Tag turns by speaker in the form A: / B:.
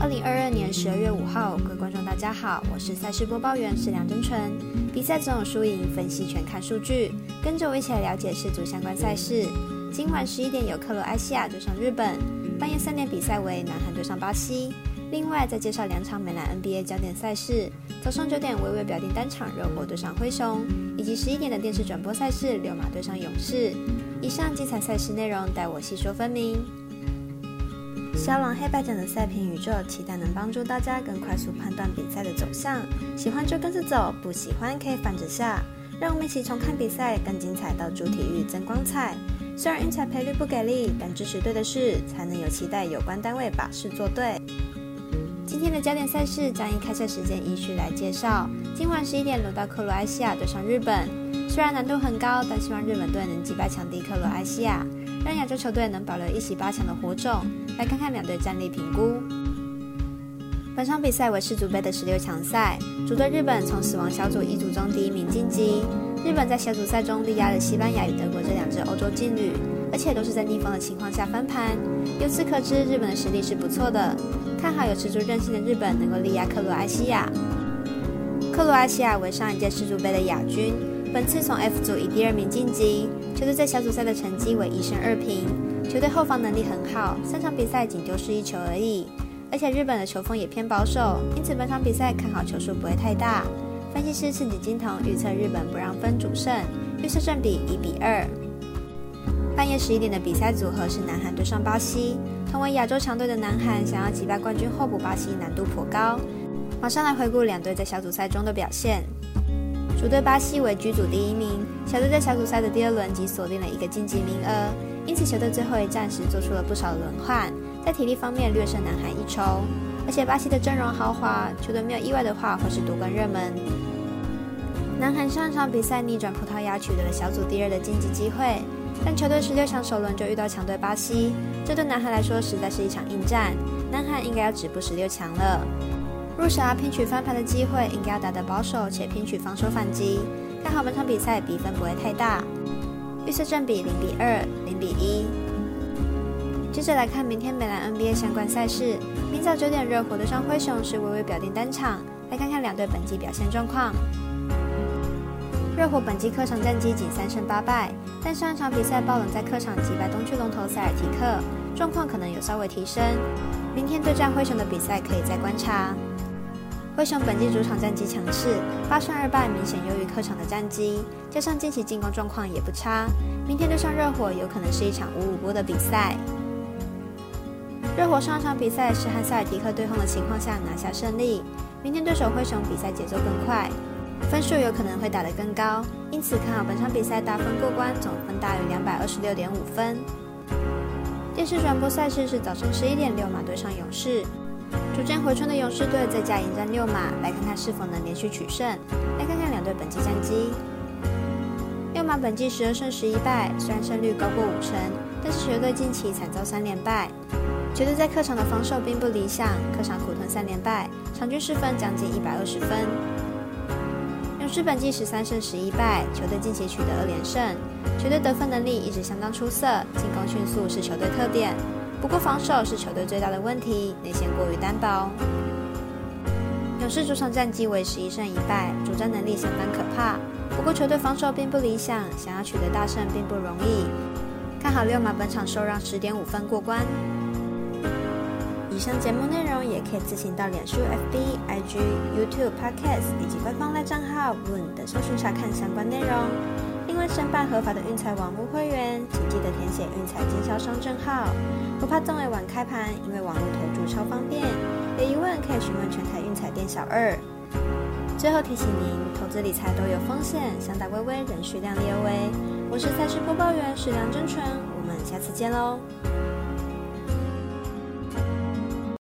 A: 二零二二年十二月五号，各位观众大家好，我是赛事播报员是梁真纯。比赛总有输赢，分析全看数据，跟着我一起来了解世足相关赛事。今晚十一点有克罗埃西亚对上日本，半夜三点比赛为南韩对上巴西。另外再介绍两场美男 NBA 焦点赛事，早上九点微微表定单场热火对上灰熊，以及十一点的电视转播赛事六马对上勇士。以上精彩赛事内容，待我细说分明。肖朗黑白奖的赛评宇宙，期待能帮助大家更快速判断比赛的走向。喜欢就跟着走，不喜欢可以反着下。让我们一起从看比赛更精彩到主体育增光彩。虽然运彩赔率不给力，但支持对的事，才能有期待有关单位把事做对。今天的焦点赛事将以开赛时间依序来介绍。今晚十一点轮到克罗埃西亚对上日本，虽然难度很高，但希望日本队能击败强敌克罗埃西亚。让亚洲球队能保留一席八强的火种，来看看两队战力评估。本场比赛为世足杯的十六强赛，主队日本从死亡小组一组中第一名晋级。日本在小组赛中力压了西班牙与德国这两支欧洲劲旅，而且都是在逆风的情况下翻盘。由此可知，日本的实力是不错的。看好有持足韧性的日本能够力压克罗埃西亚。克罗埃西亚为上一届世足杯的亚军。本次从 F 组以第二名晋级，球队在小组赛的成绩为一胜二平，球队后防能力很好，三场比赛仅丢失一球而已。而且日本的球风也偏保守，因此本场比赛看好球数不会太大。分析师赤井金童预测日本不让分主胜，预测正比一比二。半夜十一点的比赛组合是南韩对上巴西，同为亚洲强队的南韩想要击败冠军候补巴西难度颇高。马上来回顾两队在小组赛中的表现。主队巴西为居组第一名，小队在小组赛的第二轮即锁定了一个晋级名额，因此球队最后一战时做出了不少轮换，在体力方面略胜南韩一筹。而且巴西的阵容豪华，球队没有意外的话会是夺冠热门。南韩上一场比赛逆转葡萄牙取得了小组第二的晋级机会，但球队十六强首轮就遇到强队巴西，这对南韩来说实在是一场硬战，南韩应该要止步十六强了。入傻拼取翻盘的机会，应该要打得保守且拼取防守反击。看好本场比赛比分不会太大，预测正比零比二、零比一。接着来看明天美兰 NBA 相关赛事，明早九点热火对上灰熊是微微表定单场，来看看两队本季表现状况。热火本季客场战绩仅三胜八败，但上一场比赛爆冷在客场击败东区龙头塞尔提克，状况可能有稍微提升。明天对战灰熊的比赛可以再观察。灰熊本季主场战绩强势，八胜二败，明显优于客场的战绩，加上近期进攻状况也不差，明天对上热火有可能是一场五五波的比赛。热火上场比赛是和塞尔迪克对碰的情况下拿下胜利，明天对手灰熊比赛节奏更快，分数有可能会打得更高，因此看好本场比赛大分过关，总分大于两百二十六点五分。电视转播赛事是早晨十一点六马对上勇士。逐渐回春的勇士队再加迎战六马，来看看是否能连续取胜。来看看两队本季战绩。六马本季十二胜十一败，虽然胜率高过五成，但是球队近期惨遭三连败。球队在客场的防守并不理想，客场苦吞三连败，场均失分将近一百二十分。勇士本季十三胜十一败，球队近期取得二连胜，球队得分能力一直相当出色，进攻迅速是球队特点。不过防守是球队最大的问题，内线过于单薄。勇士主场战绩为十一胜一败，主战能力相当可怕。不过球队防守并不理想，想要取得大胜并不容易。看好六马本场受让十点五分过关。以上节目内容也可以自行到脸书、FB、IG、YouTube、Podcast 以及官方赖账号 Woon 等搜寻查看相关内容。另外，申办合法的运彩网络会员，请记得填写运彩经销商证号。不怕中尾晚开盘，因为网络投注超方便。有疑问可以询问全台运彩店小二。最后提醒您，投资理财都有风险，想打微微，仍需量力而为。我是赛事播报员史梁真纯，我们下次见喽。